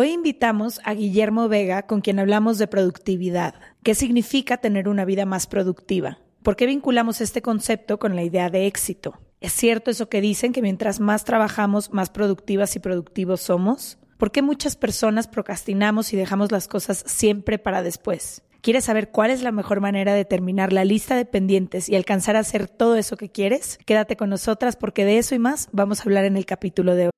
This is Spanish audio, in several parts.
Hoy invitamos a Guillermo Vega, con quien hablamos de productividad. ¿Qué significa tener una vida más productiva? ¿Por qué vinculamos este concepto con la idea de éxito? ¿Es cierto eso que dicen que mientras más trabajamos, más productivas y productivos somos? ¿Por qué muchas personas procrastinamos y dejamos las cosas siempre para después? ¿Quieres saber cuál es la mejor manera de terminar la lista de pendientes y alcanzar a hacer todo eso que quieres? Quédate con nosotras porque de eso y más vamos a hablar en el capítulo de hoy.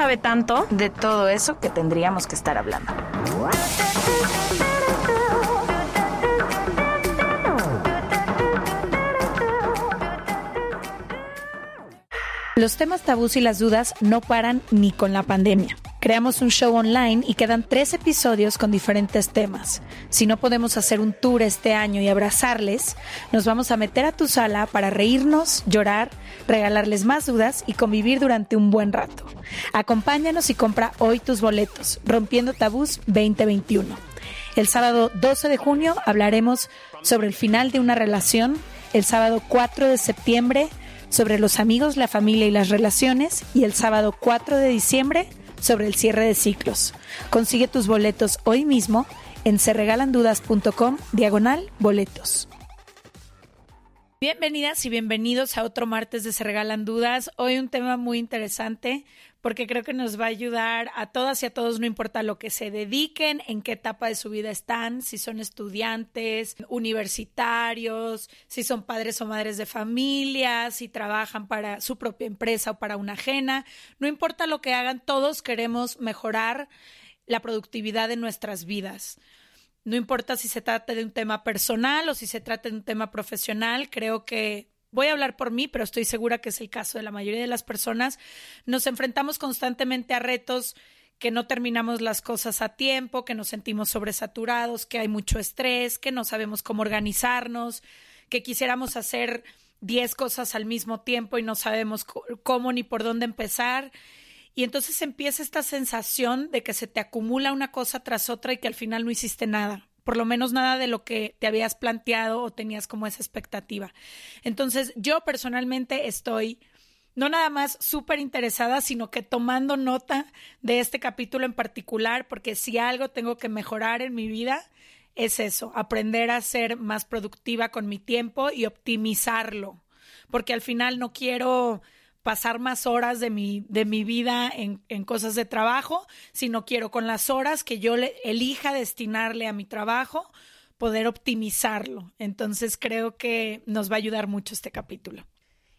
sabe tanto de todo eso que tendríamos que estar hablando. Los temas tabús y las dudas no paran ni con la pandemia. Creamos un show online y quedan tres episodios con diferentes temas. Si no podemos hacer un tour este año y abrazarles, nos vamos a meter a tu sala para reírnos, llorar, regalarles más dudas y convivir durante un buen rato. Acompáñanos y compra hoy tus boletos, Rompiendo Tabús 2021. El sábado 12 de junio hablaremos sobre el final de una relación. El sábado 4 de septiembre sobre los amigos, la familia y las relaciones. Y el sábado 4 de diciembre sobre el cierre de ciclos. Consigue tus boletos hoy mismo en serregalandudas.com diagonal boletos. Bienvenidas y bienvenidos a otro martes de Se Regalan Dudas. Hoy un tema muy interesante porque creo que nos va a ayudar a todas y a todos, no importa lo que se dediquen, en qué etapa de su vida están, si son estudiantes, universitarios, si son padres o madres de familia, si trabajan para su propia empresa o para una ajena, no importa lo que hagan, todos queremos mejorar la productividad de nuestras vidas. No importa si se trata de un tema personal o si se trata de un tema profesional, creo que voy a hablar por mí, pero estoy segura que es el caso de la mayoría de las personas, nos enfrentamos constantemente a retos que no terminamos las cosas a tiempo, que nos sentimos sobresaturados, que hay mucho estrés, que no sabemos cómo organizarnos, que quisiéramos hacer 10 cosas al mismo tiempo y no sabemos cómo ni por dónde empezar. Y entonces empieza esta sensación de que se te acumula una cosa tras otra y que al final no hiciste nada por lo menos nada de lo que te habías planteado o tenías como esa expectativa. Entonces, yo personalmente estoy no nada más súper interesada, sino que tomando nota de este capítulo en particular, porque si algo tengo que mejorar en mi vida, es eso, aprender a ser más productiva con mi tiempo y optimizarlo, porque al final no quiero pasar más horas de mi, de mi vida en, en, cosas de trabajo, sino quiero con las horas que yo le, elija destinarle a mi trabajo, poder optimizarlo. Entonces creo que nos va a ayudar mucho este capítulo.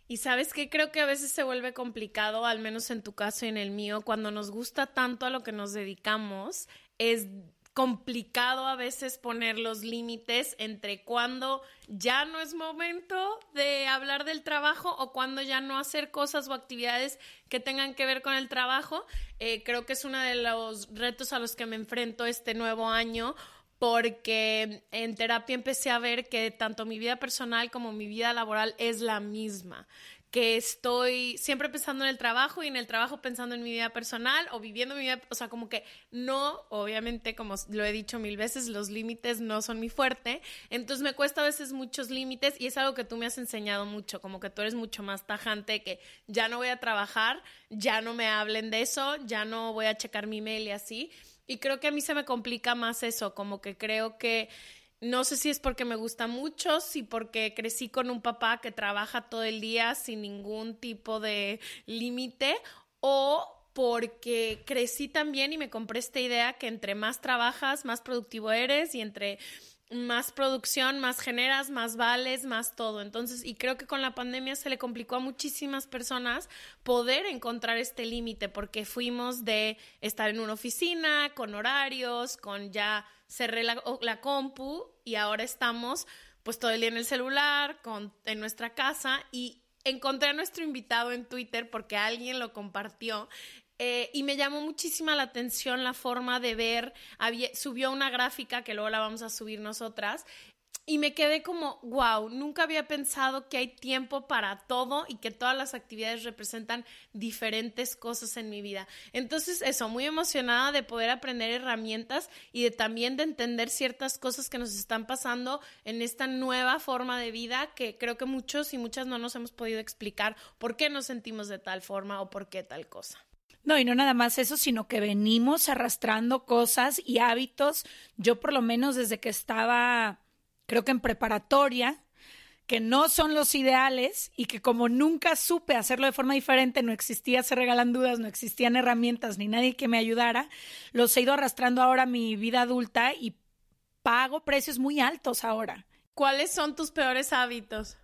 Y sabes que creo que a veces se vuelve complicado, al menos en tu caso y en el mío, cuando nos gusta tanto a lo que nos dedicamos, es complicado a veces poner los límites entre cuando ya no es momento de hablar del trabajo o cuando ya no hacer cosas o actividades que tengan que ver con el trabajo. Eh, creo que es uno de los retos a los que me enfrento este nuevo año porque en terapia empecé a ver que tanto mi vida personal como mi vida laboral es la misma que estoy siempre pensando en el trabajo y en el trabajo pensando en mi vida personal o viviendo mi vida, o sea, como que no, obviamente, como lo he dicho mil veces, los límites no son mi fuerte, entonces me cuesta a veces muchos límites y es algo que tú me has enseñado mucho, como que tú eres mucho más tajante, que ya no voy a trabajar, ya no me hablen de eso, ya no voy a checar mi mail y así. Y creo que a mí se me complica más eso, como que creo que no sé si es porque me gusta mucho, si porque crecí con un papá que trabaja todo el día sin ningún tipo de límite o porque crecí también y me compré esta idea que entre más trabajas, más productivo eres y entre más producción, más generas, más vales, más todo. Entonces, y creo que con la pandemia se le complicó a muchísimas personas poder encontrar este límite porque fuimos de estar en una oficina con horarios, con ya cerré la, la compu y ahora estamos pues todo el día en el celular, con, en nuestra casa y encontré a nuestro invitado en Twitter porque alguien lo compartió eh, y me llamó muchísima la atención la forma de ver, subió una gráfica que luego la vamos a subir nosotras y me quedé como, wow, nunca había pensado que hay tiempo para todo y que todas las actividades representan diferentes cosas en mi vida. Entonces, eso, muy emocionada de poder aprender herramientas y de también de entender ciertas cosas que nos están pasando en esta nueva forma de vida que creo que muchos y muchas no nos hemos podido explicar por qué nos sentimos de tal forma o por qué tal cosa. No, y no nada más eso, sino que venimos arrastrando cosas y hábitos. Yo por lo menos desde que estaba, creo que en preparatoria, que no son los ideales y que como nunca supe hacerlo de forma diferente, no existía Se Regalan Dudas, no existían herramientas ni nadie que me ayudara, los he ido arrastrando ahora a mi vida adulta y pago precios muy altos ahora. ¿Cuáles son tus peores hábitos?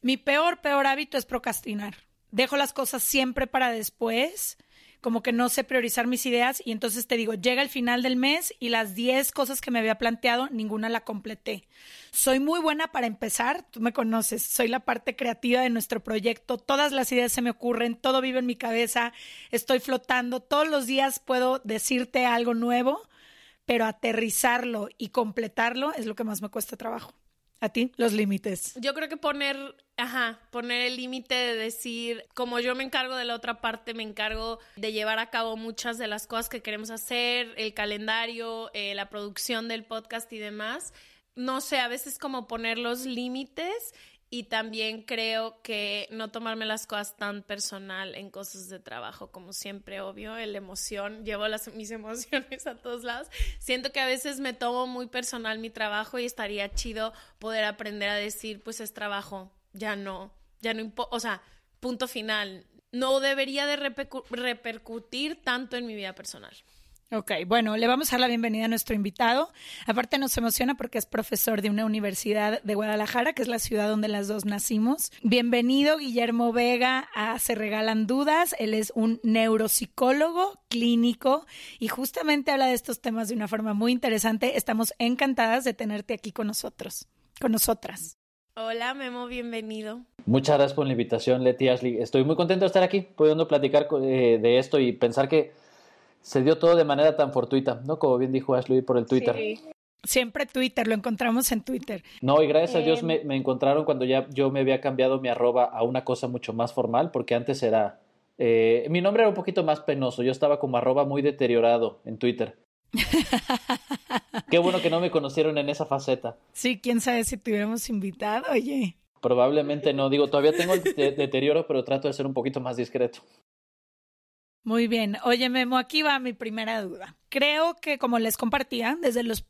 Mi peor, peor hábito es procrastinar dejo las cosas siempre para después, como que no sé priorizar mis ideas y entonces te digo, llega el final del mes y las 10 cosas que me había planteado, ninguna la completé. Soy muy buena para empezar, tú me conoces, soy la parte creativa de nuestro proyecto, todas las ideas se me ocurren, todo vive en mi cabeza, estoy flotando, todos los días puedo decirte algo nuevo, pero aterrizarlo y completarlo es lo que más me cuesta trabajo. ¿A ti? Los límites. Yo creo que poner, ajá, poner el límite de decir, como yo me encargo de la otra parte, me encargo de llevar a cabo muchas de las cosas que queremos hacer, el calendario, eh, la producción del podcast y demás. No sé, a veces como poner los límites y también creo que no tomarme las cosas tan personal en cosas de trabajo, como siempre, obvio, el emoción, llevo las, mis emociones a todos lados. Siento que a veces me tomo muy personal mi trabajo y estaría chido poder aprender a decir, pues es trabajo, ya no, ya no importa, o sea, punto final. No debería de repercutir tanto en mi vida personal. Ok, bueno, le vamos a dar la bienvenida a nuestro invitado. Aparte nos emociona porque es profesor de una universidad de Guadalajara, que es la ciudad donde las dos nacimos. Bienvenido, Guillermo Vega, a Se Regalan Dudas. Él es un neuropsicólogo clínico y justamente habla de estos temas de una forma muy interesante. Estamos encantadas de tenerte aquí con nosotros, con nosotras. Hola, Memo, bienvenido. Muchas gracias por la invitación, Leti Ashley. Estoy muy contento de estar aquí, pudiendo platicar eh, de esto y pensar que se dio todo de manera tan fortuita, ¿no? Como bien dijo Ashley por el Twitter. Sí. Siempre Twitter, lo encontramos en Twitter. No, y gracias a Dios me, me, encontraron cuando ya yo me había cambiado mi arroba a una cosa mucho más formal, porque antes era... Eh, mi nombre era un poquito más penoso, yo estaba como arroba muy deteriorado en Twitter. Qué bueno que no me conocieron en esa faceta. Sí, quién sabe si te hubiéramos invitado, oye. Probablemente no, digo, todavía tengo el deterioro, pero trato de ser un poquito más discreto. Muy bien. Oye, Memo, aquí va mi primera duda. Creo que, como les compartía, desde los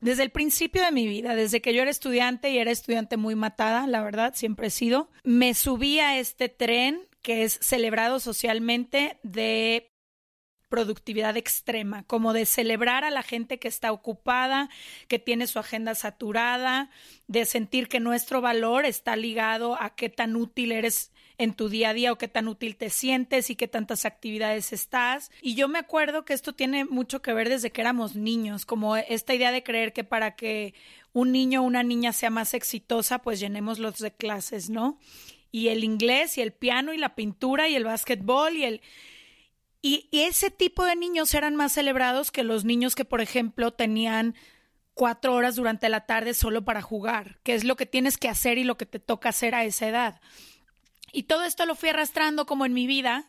desde el principio de mi vida, desde que yo era estudiante y era estudiante muy matada, la verdad, siempre he sido, me subí a este tren que es celebrado socialmente de productividad extrema, como de celebrar a la gente que está ocupada, que tiene su agenda saturada, de sentir que nuestro valor está ligado a qué tan útil eres en tu día a día o qué tan útil te sientes y qué tantas actividades estás. Y yo me acuerdo que esto tiene mucho que ver desde que éramos niños, como esta idea de creer que para que un niño o una niña sea más exitosa, pues llenemos los de clases, ¿no? Y el inglés y el piano y la pintura y el básquetbol y el... Y, y ese tipo de niños eran más celebrados que los niños que, por ejemplo, tenían cuatro horas durante la tarde solo para jugar, que es lo que tienes que hacer y lo que te toca hacer a esa edad. Y todo esto lo fui arrastrando como en mi vida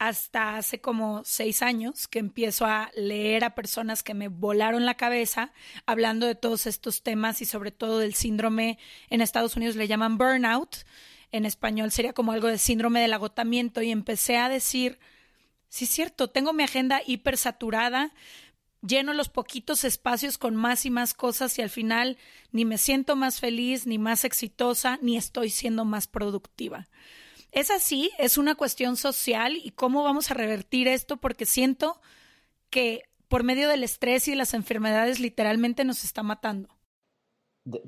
hasta hace como seis años que empiezo a leer a personas que me volaron la cabeza hablando de todos estos temas y sobre todo del síndrome, en Estados Unidos le llaman burnout, en español sería como algo de síndrome del agotamiento y empecé a decir, sí es cierto, tengo mi agenda hipersaturada, lleno los poquitos espacios con más y más cosas y al final ni me siento más feliz, ni más exitosa, ni estoy siendo más productiva. Es así, es una cuestión social y cómo vamos a revertir esto porque siento que por medio del estrés y las enfermedades literalmente nos está matando.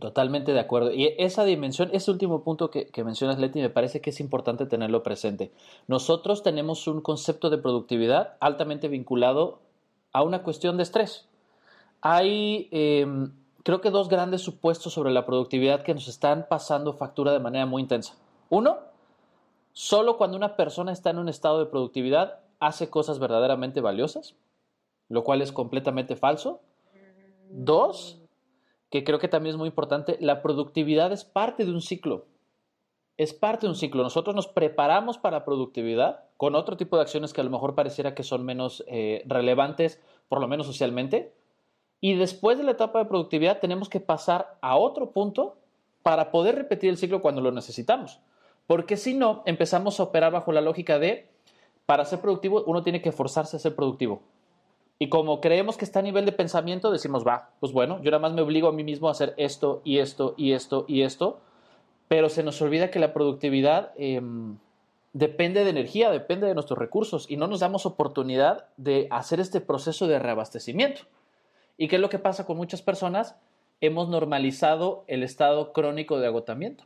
totalmente de acuerdo. Y esa dimensión, ese último punto que, que, mencionas, Leti, me parece que es importante tenerlo presente. Nosotros tenemos un concepto de productividad altamente vinculado a una cuestión de estrés. Hay, eh, creo que dos grandes supuestos sobre la productividad que nos están pasando factura de manera muy intensa. Uno, Solo cuando una persona está en un estado de productividad hace cosas verdaderamente valiosas, lo cual es completamente falso. Dos, que creo que también es muy importante, la productividad es parte de un ciclo. Es parte de un ciclo. Nosotros nos preparamos para productividad con otro tipo de acciones que a lo mejor pareciera que son menos eh, relevantes, por lo menos socialmente. Y después de la etapa de productividad tenemos que pasar a otro punto para poder repetir el ciclo cuando lo necesitamos. Porque si no, empezamos a operar bajo la lógica de, para ser productivo, uno tiene que forzarse a ser productivo. Y como creemos que está a nivel de pensamiento, decimos, va, pues bueno, yo nada más me obligo a mí mismo a hacer esto y esto y esto y esto, pero se nos olvida que la productividad em, depende de energía, depende de nuestros recursos y no nos damos oportunidad de hacer este proceso de reabastecimiento. ¿Y qué es lo que pasa con muchas personas? Hemos normalizado el estado crónico de agotamiento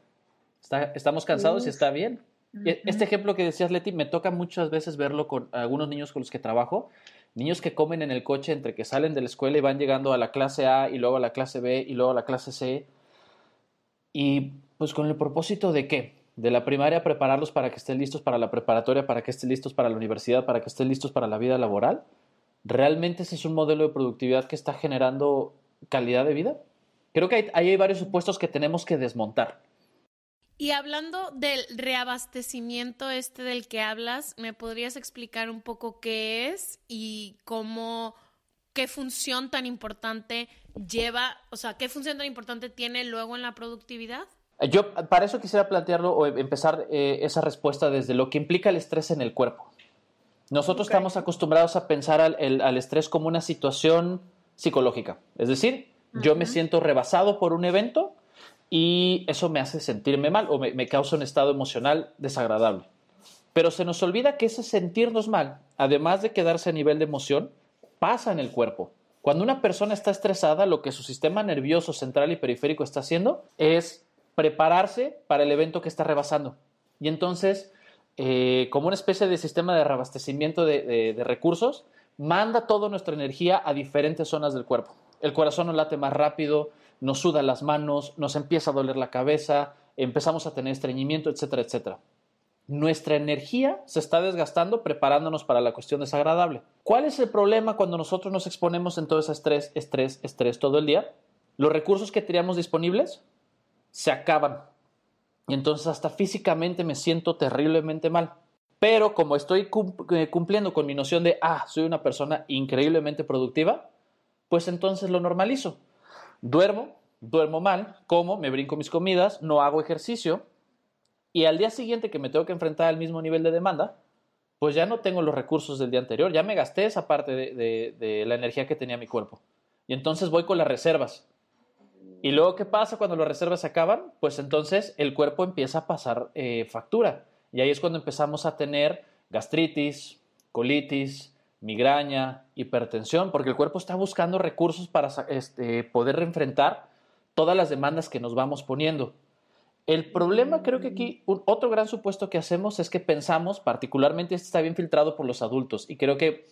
estamos cansados y está bien. E, este ejemplo que decías, Leti, me toca muchas veces verlo con algunos niños con los que trabajo. Niños que comen en el coche entre que salen de la escuela y van llegando a la clase A y luego a la clase B y luego a la clase C. Y pues con el propósito de qué? De la primaria prepararlos para que estén listos para la preparatoria, para que estén listos para la universidad, para que estén listos para la vida laboral. ¿Realmente ese es un modelo de productividad que está generando calidad de vida? Creo que hay, hay varios supuestos que tenemos que desmontar. Y hablando del reabastecimiento este del que hablas, ¿me podrías explicar un poco qué es y cómo, qué función tan importante lleva, o sea, qué función tan importante tiene luego en la productividad? Yo para eso quisiera plantearlo o empezar eh, esa respuesta desde lo que implica el estrés en el cuerpo. Nosotros estamos acostumbrados a pensar al, estrés como una situación psicológica, es decir, yo me siento rebasado por un evento y eso me hace sentirme mal o me, causa un estado emocional desagradable. Pero se nos olvida que ese sentirnos mal, además de quedarse a nivel de emoción, pasa en el cuerpo. Cuando una persona está estresada, lo que su sistema nervioso central y periférico está haciendo es prepararse para el evento que está rebasando. Y entonces, eh, como una especie de sistema de reabastecimiento de, recursos, manda toda nuestra energía a diferentes zonas del cuerpo. El corazón no late más rápido, nos suda las manos, nos empieza a doler la cabeza, empezamos a tener estreñimiento, etcétera, etcétera. Nuestra energía se está desgastando preparándonos para la cuestión desagradable. ¿Cuál es el problema cuando nosotros nos exponemos en todo ese estrés, estrés, estrés todo el día? Los recursos que teníamos disponibles se acaban. Y entonces hasta físicamente me siento terriblemente mal. Pero como estoy eh, cumpliendo con mi noción de, ah, soy una persona increíblemente productiva, pues entonces lo normalizo. Duermo, duermo mal, como, me brinco mis comidas, no hago ejercicio y al día siguiente que me tengo que enfrentar al mismo nivel de demanda, pues ya no tengo los recursos del día anterior, ya me gasté esa parte de, la energía que tenía mi cuerpo. Y entonces voy con las reservas. Y luego, ¿qué pasa cuando las reservas se acaban? Pues entonces el cuerpo empieza a pasar eh, factura. Y ahí es cuando empezamos a tener gastritis, colitis, migraña, hipertensión, porque el cuerpo está buscando recursos para este, poder enfrentar todas las demandas que nos vamos poniendo. El problema creo que aquí otro gran supuesto que hacemos es que pensamos, particularmente este está bien filtrado por los adultos, y creo que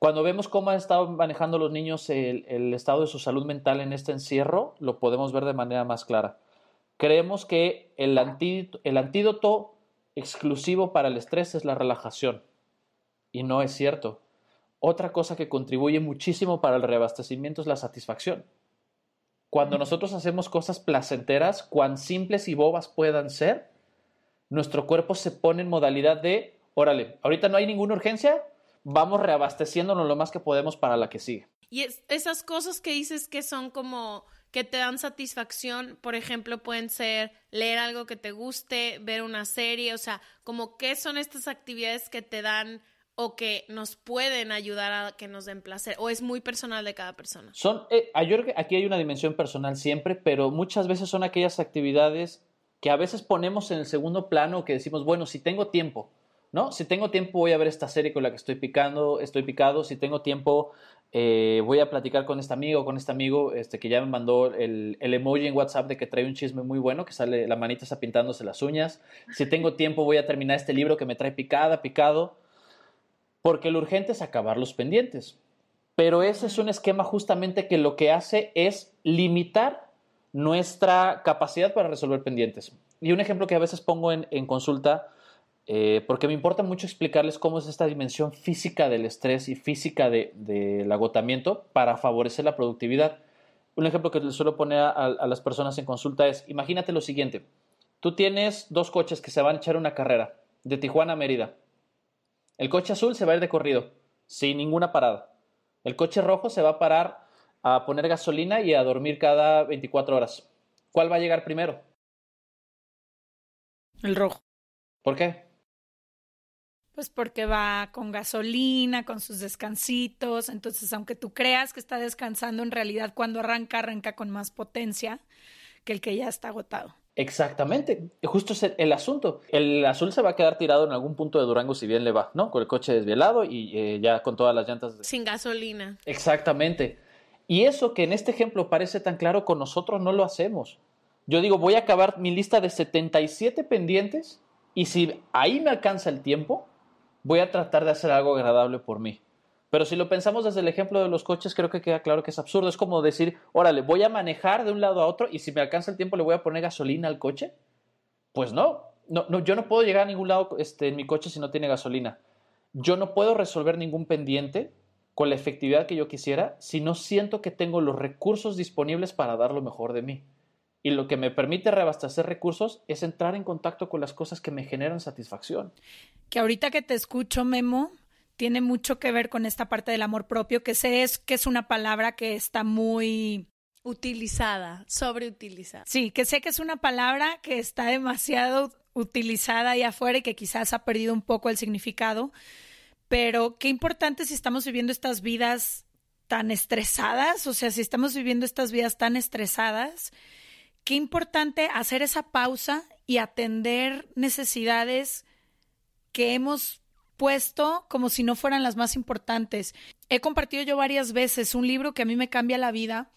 cuando vemos cómo han estado manejando los niños el, estado de su salud mental en este encierro, lo podemos ver de manera más clara. Creemos que el antídoto exclusivo para el estrés es la relajación Y no es cierto. Otra cosa que contribuye muchísimo para el reabastecimiento es la satisfacción. Cuando nosotros hacemos cosas placenteras, cuán simples y bobas puedan ser, nuestro cuerpo se pone en modalidad de, órale, ahorita no hay ninguna urgencia, vamos reabasteciéndonos lo más que podemos para la que sigue. Y esas cosas que dices que son como que te dan satisfacción, por ejemplo, pueden ser leer algo que te guste, ver una serie, o sea, como qué son estas actividades que te dan o que nos pueden ayudar a que nos den placer o es muy personal de cada persona. Son eh, aquí hay una dimensión personal siempre, pero muchas veces son aquellas actividades que a veces ponemos en el segundo plano que decimos, bueno, si tengo tiempo, ¿no? Si tengo tiempo voy a ver esta serie con la que estoy picando, estoy picado, si tengo tiempo eh, voy a platicar con este amigo, con este amigo este, que ya me mandó el, emoji en WhatsApp de que trae un chisme muy bueno, que sale la manita está pintándose las uñas. Si tengo tiempo voy a terminar este libro que me trae picada, picado, porque lo urgente es acabar los pendientes. Pero ese es un esquema justamente que lo que hace es limitar nuestra capacidad para resolver pendientes. Y un ejemplo que a veces pongo en, en consulta eh, porque me importa mucho explicarles cómo es esta dimensión física del estrés y física del agotamiento para favorecer la productividad. Un ejemplo que les suelo poner a, las personas en consulta es, imagínate lo siguiente, tú tienes dos coches que se van a echar una carrera de Tijuana a Mérida. El coche azul se va a ir de corrido, sin ninguna parada. El coche rojo se va a parar a poner gasolina y a dormir cada 24 horas. ¿Cuál va a llegar primero? El rojo. ¿Por qué? Pues porque va con gasolina, con sus descansitos. Entonces, aunque tú creas que está descansando, en realidad cuando arranca, arranca con más potencia que el que ya está agotado. Exactamente, justo es el, asunto. El azul se va a quedar tirado en algún punto de Durango si bien le va, ¿no? Con el coche desvielado y eh, ya con todas las llantas. Sin gasolina. Exactamente. Y eso que en este ejemplo parece tan claro, con nosotros no lo hacemos. Yo digo, voy a acabar mi lista de 77 pendientes y si ahí me alcanza el tiempo, voy a tratar de hacer algo agradable por mí. Pero si lo pensamos desde el ejemplo de los coches, creo que queda claro que es absurdo. Es como decir, órale, voy a manejar de un lado a otro y si me alcanza el tiempo le voy a poner gasolina al coche. Pues no, no, no yo no puedo llegar a ningún lado este, en mi coche si no tiene gasolina. Yo no puedo resolver ningún pendiente con la efectividad que yo quisiera si no siento que tengo los recursos disponibles para dar lo mejor de mí. Y lo que me permite reabastecer recursos es entrar en contacto con las cosas que me generan satisfacción. Que ahorita que te escucho, Memo, tiene mucho que ver con esta parte del amor propio, que sé es que es una palabra que está muy utilizada, sobreutilizada. Sí, que sé que es una palabra que está demasiado utilizada ahí afuera y que quizás ha perdido un poco el significado, pero qué importante si estamos viviendo estas vidas tan estresadas, o sea, si estamos viviendo estas vidas tan estresadas, qué importante hacer esa pausa y atender necesidades que hemos puesto como si no fueran las más importantes. He compartido yo varias veces un libro que a mí me cambia la vida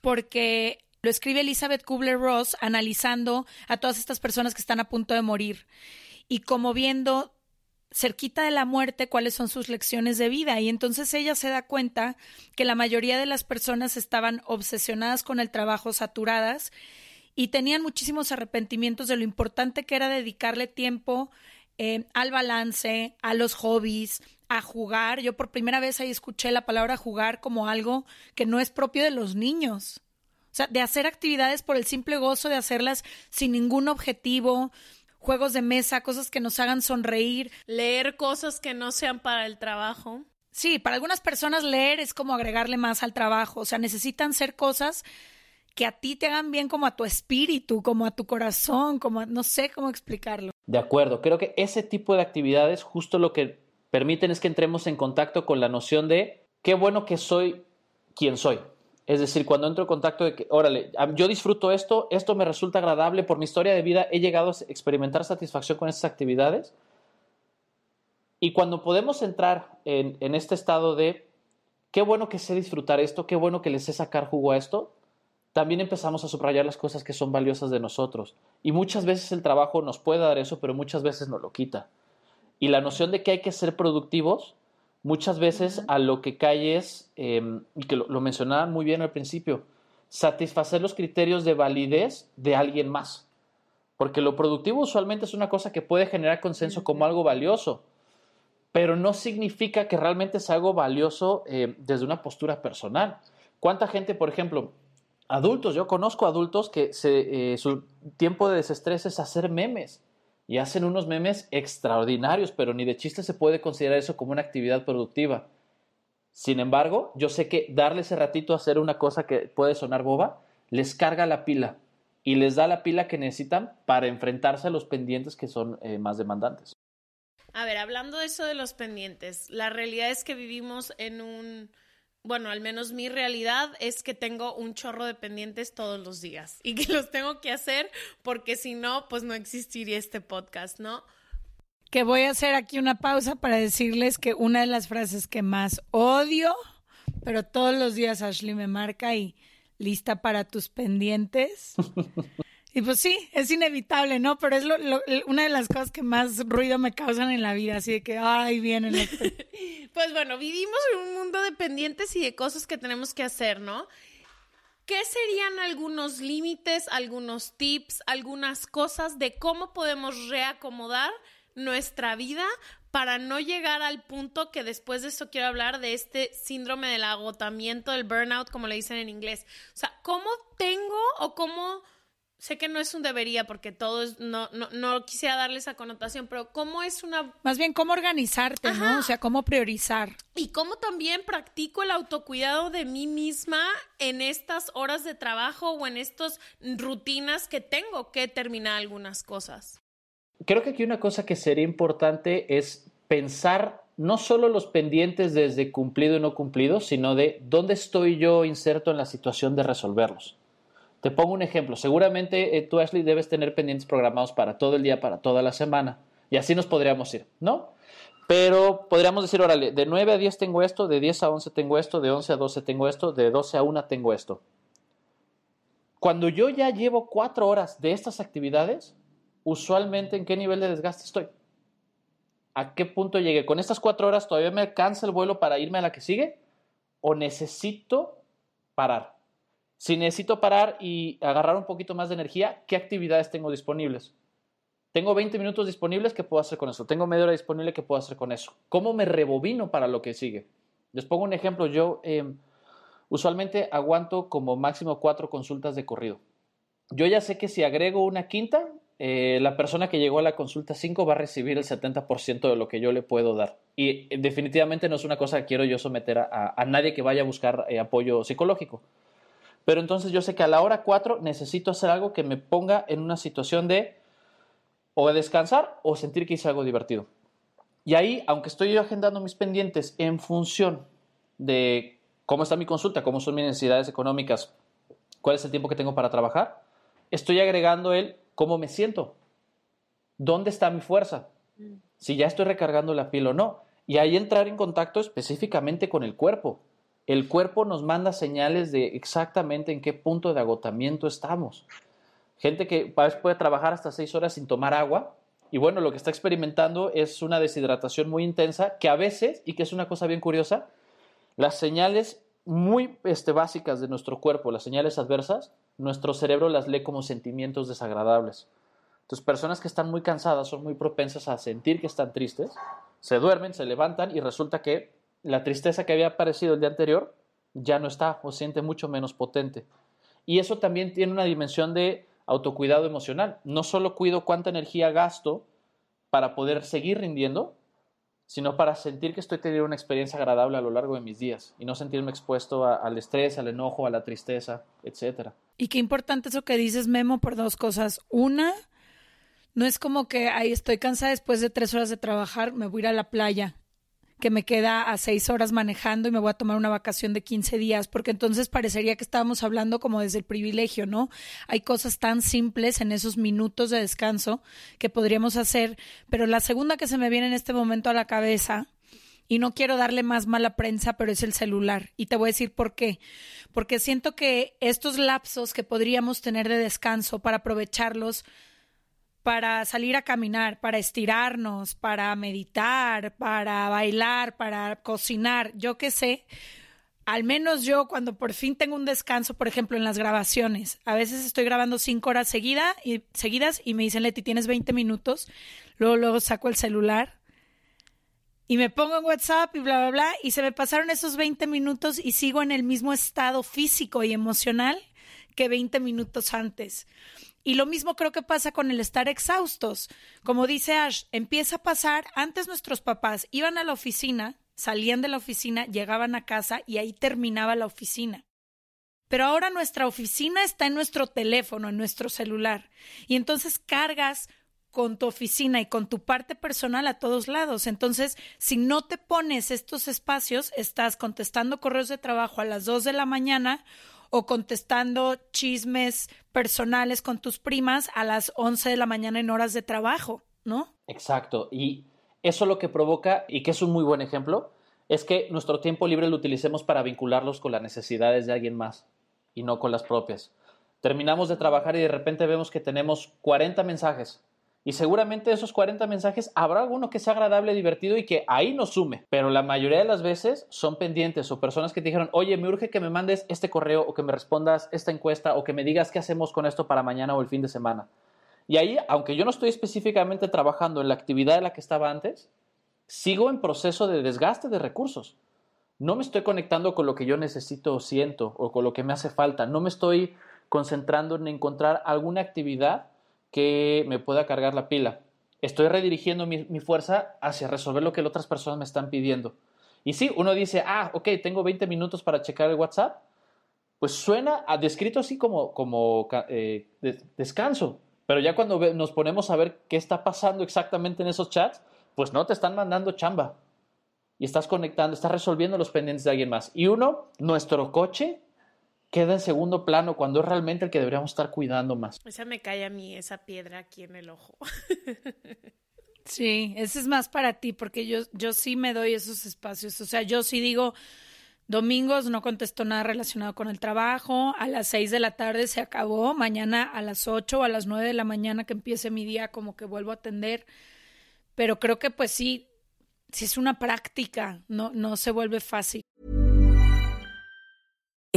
porque lo escribe Elizabeth Kubler-Ross analizando a todas estas personas que están a punto de morir y como viendo cerquita de la muerte cuáles son sus lecciones de vida y entonces ella se da cuenta que la mayoría de las personas estaban obsesionadas con el trabajo, saturadas y tenían muchísimos arrepentimientos de lo importante que era dedicarle tiempo eh, al balance, a los hobbies, a jugar. Yo por primera vez ahí escuché la palabra jugar como algo que no es propio de los niños. O sea, de hacer actividades por el simple gozo de hacerlas sin ningún objetivo, juegos de mesa, cosas que nos hagan sonreír. Leer cosas que no sean para el trabajo. Sí, para algunas personas leer es como agregarle más al trabajo, o sea, necesitan ser cosas que a ti te hagan bien como a tu espíritu, como a tu corazón, como no sé cómo explicarlo. De acuerdo, creo que ese tipo de actividades justo lo que permiten es que entremos en contacto con la noción de qué bueno que soy quien soy. Es decir, cuando entro en contacto de que, órale, yo disfruto esto, esto me resulta agradable, por mi historia de vida he llegado a experimentar satisfacción con esas actividades. Y cuando podemos entrar en, en este estado de, qué bueno que sé disfrutar esto, qué bueno que le sé sacar jugo a esto, también empezamos a subrayar las cosas que son valiosas de nosotros. Y muchas veces el trabajo nos puede dar eso, pero muchas veces nos lo quita. Y la noción de que hay que ser productivos muchas veces a lo que cae es, em, y que lo, lo, mencionaban muy bien al principio, satisfacer los criterios de validez de alguien más. Porque lo productivo usualmente es una cosa que puede generar consenso como algo valioso, pero no significa que realmente es algo valioso eh, desde una postura personal. ¿Cuánta gente, por ejemplo, adultos, yo conozco adultos que se, eh, su tiempo de desestrés es hacer memes y hacen unos memes extraordinarios, pero ni de chiste se puede considerar eso como una actividad productiva. Sin embargo, yo sé que darle ese ratito a hacer una cosa que puede sonar boba, les carga la pila y les da la pila que necesitan para enfrentarse a los pendientes que son eh, más demandantes. A ver, hablando de eso de los pendientes, la realidad es que vivimos en un, bueno, al menos mi realidad es que tengo un chorro de pendientes todos los días y que los tengo que hacer porque si no, pues no existiría este podcast, ¿no? Que voy a hacer aquí una pausa para decirles que una de las frases que más odio, pero todos los días Ashley me marca y lista para tus pendientes. Y pues sí, es inevitable, ¿no? Pero es una de las cosas que más ruido me causan en la vida, así de que, ay, vienen. pues bueno, vivimos en un mundo de pendientes y de cosas que tenemos que hacer, ¿no? ¿Qué serían algunos límites, algunos tips, algunas cosas de cómo podemos reacomodar nuestra vida para no llegar al punto que después de eso quiero hablar de este síndrome del agotamiento, del burnout, como le dicen en inglés? O sea, ¿cómo tengo o cómo sé que no es un debería porque todo es, no, no, no quisiera darle esa connotación, pero cómo es una... Más bien cómo organizarte, ¿no? O sea, cómo priorizar. Y cómo también practico el autocuidado de mí misma en estas horas de trabajo o en estas rutinas que tengo que terminar algunas cosas. Creo que aquí una cosa que sería importante es pensar no solo los pendientes desde cumplido y no cumplido, sino de dónde estoy yo inserto en la situación de resolverlos. Te pongo un ejemplo. Seguramente eh, tú, Ashley, debes tener pendientes programados para todo el día, para toda la semana. Y así nos podríamos ir, ¿no? Pero podríamos decir, órale, de 9 a 10 tengo esto, de 10 a 11 tengo esto, de 11 a 12 tengo esto, de 12 a 1 tengo esto. Cuando yo ya llevo 4 horas de estas actividades, usualmente en qué nivel de desgaste estoy. ¿A qué punto llegué? ¿Con estas 4 horas todavía me alcanza el vuelo para irme a la que sigue? ¿O necesito parar? Si necesito parar y agarrar un poquito más de energía, ¿qué actividades tengo disponibles? Tengo 20 minutos disponibles, ¿qué puedo hacer con eso? Tengo media hora disponible, ¿qué puedo hacer con eso? ¿Cómo me rebobino para lo que sigue? Les pongo un ejemplo, yo em, usualmente aguanto como máximo cuatro consultas de corrido. Yo ya sé que si agrego una quinta, eh, la persona que llegó a la consulta 5 va a recibir el 70% de lo que yo le puedo dar. Y eh, definitivamente no es una cosa que quiero yo someter a, nadie que vaya a buscar eh, apoyo psicológico. Pero entonces yo sé que a la hora 4 necesito hacer algo que me ponga en una situación de o descansar o sentir que hice algo divertido. Y ahí, aunque estoy yo agendando mis pendientes en función de cómo está mi consulta, cómo son mis necesidades económicas, cuál es el tiempo que tengo para trabajar, estoy agregando el cómo me siento, dónde está mi fuerza, si ya estoy recargando la piel o no. Y ahí entrar en contacto específicamente con el cuerpo el cuerpo nos manda señales de exactamente en qué punto de agotamiento estamos. Gente que puede trabajar hasta seis horas sin tomar agua y bueno, lo que está experimentando es una deshidratación muy intensa que a veces, y que es una cosa bien curiosa, las señales muy este, básicas de nuestro cuerpo, las señales adversas, nuestro cerebro las lee como sentimientos desagradables. Entonces, personas que están muy cansadas son muy propensas a sentir que están tristes, se duermen, se levantan y resulta que la tristeza que había aparecido el día anterior ya no está o siente mucho menos potente. Y eso también tiene una dimensión de autocuidado emocional. No solo cuido cuánta energía gasto para poder seguir rindiendo, sino para sentir que estoy teniendo una experiencia agradable a lo largo de mis días y no sentirme expuesto al estrés, al enojo, a la tristeza, etc. Y qué importante eso que dices, Memo, por dos cosas. Una, no es como que ahí estoy cansada después de tres horas de trabajar, me voy a ir a la playa que me queda a seis horas manejando y me voy a tomar una vacación de 15 días, porque entonces parecería que estábamos hablando como desde el privilegio, ¿no? Hay cosas tan simples en esos minutos de descanso que podríamos hacer, pero la segunda que se me viene en este momento a la cabeza, y no quiero darle más mala prensa, pero es el celular. Y te voy a decir por qué. Porque siento que estos lapsos que podríamos tener de descanso para aprovecharlos para salir a caminar, para estirarnos, para meditar, para bailar, para cocinar, yo qué sé. Al menos yo cuando por fin tengo un descanso, por ejemplo, en las grabaciones, a veces estoy grabando cinco horas seguida y, seguidas y me dicen, Leti, tienes 20 minutos, luego, luego saco el celular y me pongo en WhatsApp y bla, bla, bla, y se me pasaron esos 20 minutos y sigo en el mismo estado físico y emocional que 20 minutos antes. Y lo mismo creo que pasa con el estar exhaustos. Como dice Ash, empieza a pasar, antes nuestros papás iban a la oficina, salían de la oficina, llegaban a casa y ahí terminaba la oficina. Pero ahora nuestra oficina está en nuestro teléfono, en nuestro celular. Y entonces cargas con tu oficina y con tu parte personal a todos lados. Entonces, si no te pones estos espacios, estás contestando correos de trabajo a las 2 de la mañana o contestando chismes personales con tus primas a las 11 de la mañana en horas de trabajo, ¿no? Exacto. Y eso lo que provoca, y que es un muy buen ejemplo, es que nuestro tiempo libre lo utilicemos para vincularlos con las necesidades de alguien más y no con las propias. Terminamos de trabajar y de repente vemos que tenemos 40 mensajes y seguramente de esos 40 mensajes habrá alguno que sea agradable, divertido y que ahí nos sume. Pero la mayoría de las veces son pendientes o personas que te dijeron, oye, me urge que me mandes este correo o que me respondas esta encuesta o que me digas qué hacemos con esto para mañana o el fin de semana. Y ahí, aunque yo no estoy específicamente trabajando en la actividad en la que estaba antes, sigo en proceso de desgaste de recursos. No me estoy conectando con lo que yo necesito o siento o con lo que me hace falta. No me estoy concentrando en encontrar alguna actividad que me pueda cargar la pila. Estoy redirigiendo mi, fuerza hacia resolver lo que otras personas me están pidiendo. Y sí, uno dice, ah, ok, tengo 20 minutos para checar el WhatsApp. Pues suena a descrito así como, como eh, descanso. Pero ya cuando nos ponemos a ver qué está pasando exactamente en esos chats, pues no te están mandando chamba. Y estás conectando, estás resolviendo los pendientes de alguien más. Y uno, nuestro coche queda en segundo plano cuando es realmente el que deberíamos estar cuidando más. Esa me cae a mí, esa piedra aquí en el ojo. sí, ese es más para ti, porque yo, yo sí me doy esos espacios. O sea, yo sí digo, domingos no contesto nada relacionado con el trabajo, a las seis de la tarde se acabó, mañana a las ocho o a las nueve de la mañana que empiece mi día, como que vuelvo a atender. Pero creo que pues sí, sí es una práctica, no, no se vuelve fácil.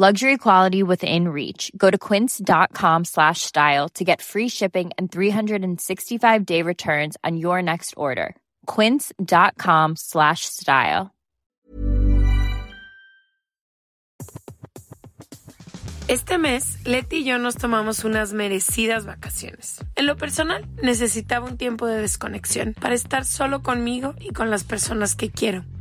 Luxury quality within reach. Go to quince.com slash style to get free shipping and 365 day returns on your next order. Quince.com slash style. Este mes, Leti y yo nos tomamos unas merecidas vacaciones. En lo personal, necesitaba un tiempo de desconexión para estar solo conmigo y con las personas que quiero.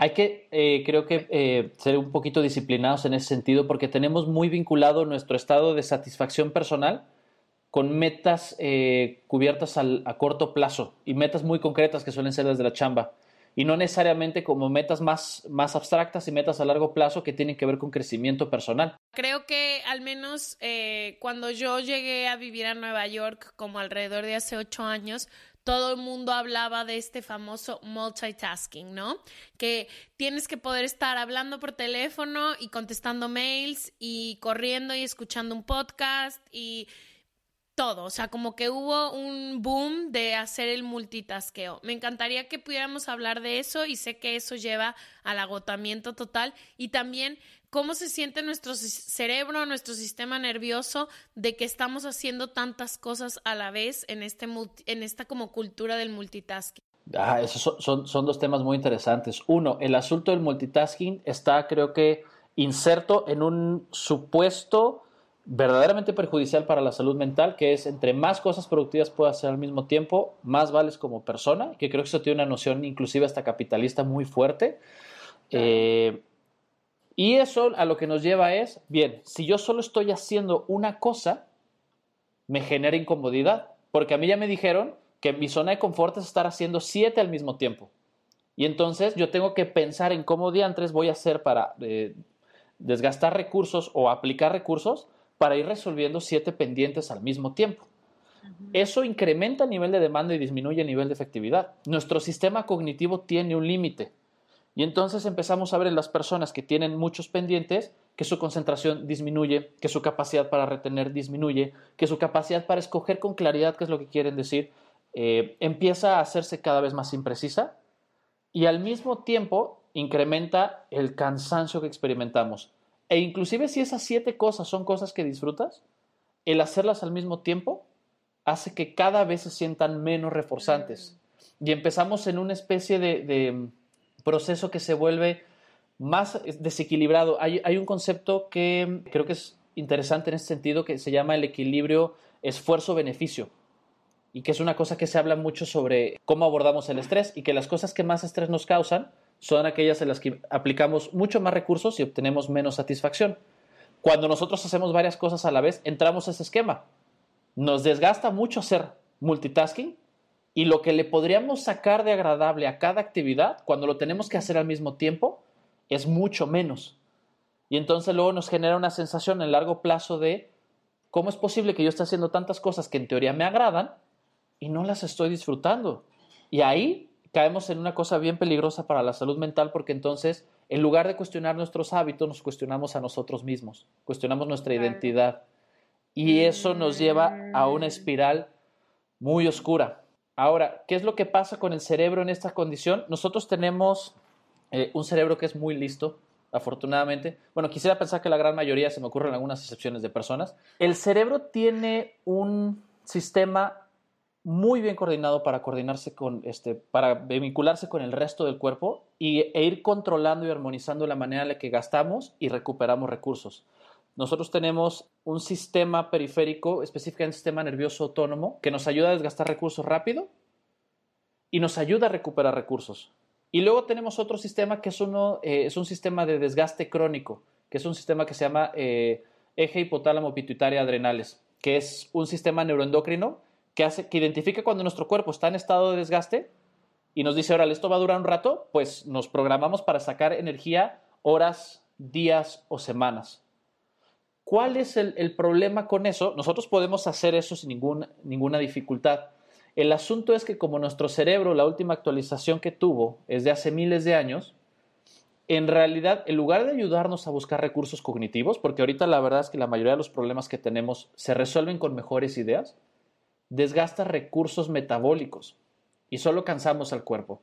Hay que, eh, creo que, eh, ser un poquito disciplinados en ese sentido porque tenemos muy vinculado nuestro estado de satisfacción personal con metas eh, cubiertas al, a corto plazo y metas muy concretas que suelen ser las de la chamba y no necesariamente como metas más, más abstractas y metas a largo plazo que tienen que ver con crecimiento personal. Creo que al menos cuando yo llegué a vivir a Nueva York como alrededor de hace ocho años, todo el mundo hablaba de este famoso multitasking, ¿no? Que tienes que poder estar hablando por teléfono y contestando mails y corriendo y escuchando un podcast y todo, o sea, como que hubo un boom de hacer el multitaskeo. Me encantaría que pudiéramos hablar de eso y sé que eso lleva al agotamiento total y también cómo se siente nuestro cerebro, nuestro sistema nervioso de que estamos haciendo tantas cosas a la vez en, este en esta como cultura del multitasking. Ah, esos son, son, dos temas muy interesantes. Uno, el asunto del multitasking está creo que inserto en un supuesto verdaderamente perjudicial para la salud mental, que es entre más cosas productivas puedas hacer al mismo tiempo, más vales como persona, que creo que eso tiene una noción inclusive hasta capitalista muy fuerte. Eh, y eso a lo que nos lleva es, bien, si yo solo estoy haciendo una cosa, me genera incomodidad, porque a mí ya me dijeron que mi zona de confort es estar haciendo siete al mismo tiempo. Y entonces yo tengo que pensar en cómo diantres voy a hacer para eh, desgastar recursos o aplicar recursos para ir resolviendo siete pendientes al mismo tiempo. Eso incrementa el nivel de demanda y disminuye el nivel de efectividad. Nuestro sistema cognitivo tiene un límite. Y entonces empezamos a ver en las personas que tienen muchos pendientes que su concentración disminuye, que su capacidad para retener disminuye, que su capacidad para escoger con claridad qué es lo que quieren decir eh, empieza a hacerse cada vez más imprecisa y al mismo tiempo incrementa el cansancio que experimentamos. E inclusive si esas siete cosas son cosas que disfrutas, el hacerlas al mismo tiempo hace que cada vez se sientan menos reforzantes. Y empezamos en una especie de proceso que se vuelve más desequilibrado. Hay, un concepto que creo que es interesante en este sentido que se llama el equilibrio esfuerzo-beneficio y que es una cosa que se habla mucho sobre cómo abordamos el estrés y que las cosas que más estrés nos causan son aquellas en las que aplicamos mucho más recursos y obtenemos menos satisfacción. Cuando nosotros hacemos varias cosas a la vez, entramos a ese esquema. Nos desgasta mucho hacer multitasking y lo que le podríamos sacar de agradable a cada actividad, cuando lo tenemos que hacer al mismo tiempo, es mucho menos. Y entonces luego nos genera una sensación en largo plazo de cómo es posible que yo esté haciendo tantas cosas que en teoría me agradan y no las estoy disfrutando. Y ahí caemos en una cosa bien peligrosa para la salud mental porque entonces en lugar de cuestionar nuestros hábitos, nos cuestionamos a nosotros mismos, cuestionamos nuestra identidad. Y eso nos lleva a una espiral muy oscura. Ahora, ¿qué es lo que pasa con el cerebro en esta condición? Nosotros tenemos eh, un cerebro que es muy listo, afortunadamente. Bueno, quisiera pensar que la gran mayoría, se me ocurren algunas excepciones de personas. El cerebro tiene un sistema muy bien coordinado para coordinarse con este, para vincularse con el resto del cuerpo y, e ir controlando y armonizando la manera en la que gastamos y recuperamos recursos. Nosotros tenemos un sistema periférico, específicamente un sistema nervioso autónomo, que nos ayuda a desgastar recursos rápido y nos ayuda a recuperar recursos. Y luego tenemos otro sistema que es, uno, eh, es un sistema de desgaste crónico, que es un sistema que se llama eh, eje hipotálamo pituitaria adrenales, que es un sistema neuroendocrino que, hace, que identifica cuando nuestro cuerpo está en estado de desgaste y nos dice, órale, esto va a durar un rato, pues nos programamos para sacar energía horas, días o semanas. ¿Cuál es el, problema con eso? Nosotros podemos hacer eso sin ninguna dificultad. El asunto es que como nuestro cerebro, la última actualización que tuvo es de hace miles de años, en realidad, en lugar de ayudarnos a buscar recursos cognitivos, porque ahorita la verdad es que la mayoría de los problemas que tenemos se resuelven con mejores ideas, desgasta recursos metabólicos y solo cansamos al cuerpo.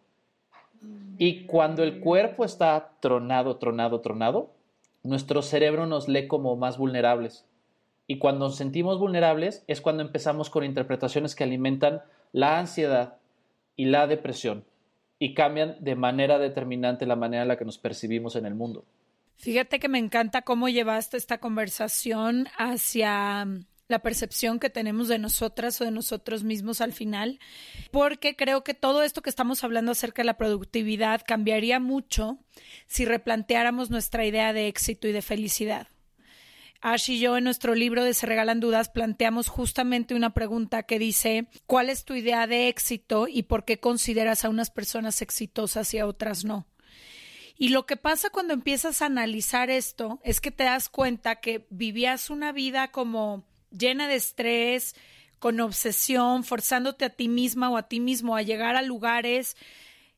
Y cuando el cuerpo está tronado, tronado, tronado, nuestro cerebro nos lee como más vulnerables. Y cuando nos sentimos vulnerables es cuando empezamos con interpretaciones que alimentan la ansiedad y la depresión y cambian de manera determinante la manera en la que nos percibimos en el mundo. Fíjate que me encanta cómo llevaste esta conversación hacia la percepción que tenemos de nosotras o de nosotros mismos al final, porque creo que todo esto que estamos hablando acerca de la productividad cambiaría mucho si replanteáramos nuestra idea de éxito y de felicidad. Ash y yo en nuestro libro de Se Regalan Dudas planteamos justamente una pregunta que dice, ¿cuál es tu idea de éxito y por qué consideras a unas personas exitosas y a otras no? Y lo que pasa cuando empiezas a analizar esto es que te das cuenta que vivías una vida como llena de estrés, con obsesión, forzándote a ti misma o a ti mismo a llegar a lugares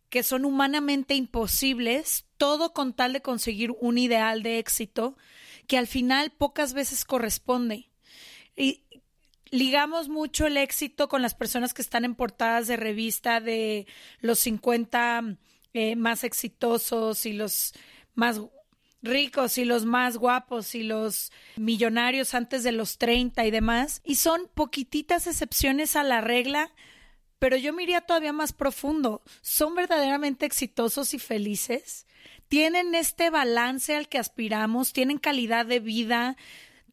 que son humanamente imposibles, todo con tal de conseguir un ideal de éxito que al final pocas veces corresponde. Y ligamos mucho el éxito con las personas que están en portadas de revista de los 50 eh, más exitosos y los más ricos y los más guapos y los millonarios antes de los 30 y demás. Y son poquititas excepciones a la regla, pero yo me todavía más profundo. ¿Son verdaderamente exitosos y felices? tienen este balance al que aspiramos, tienen calidad de vida,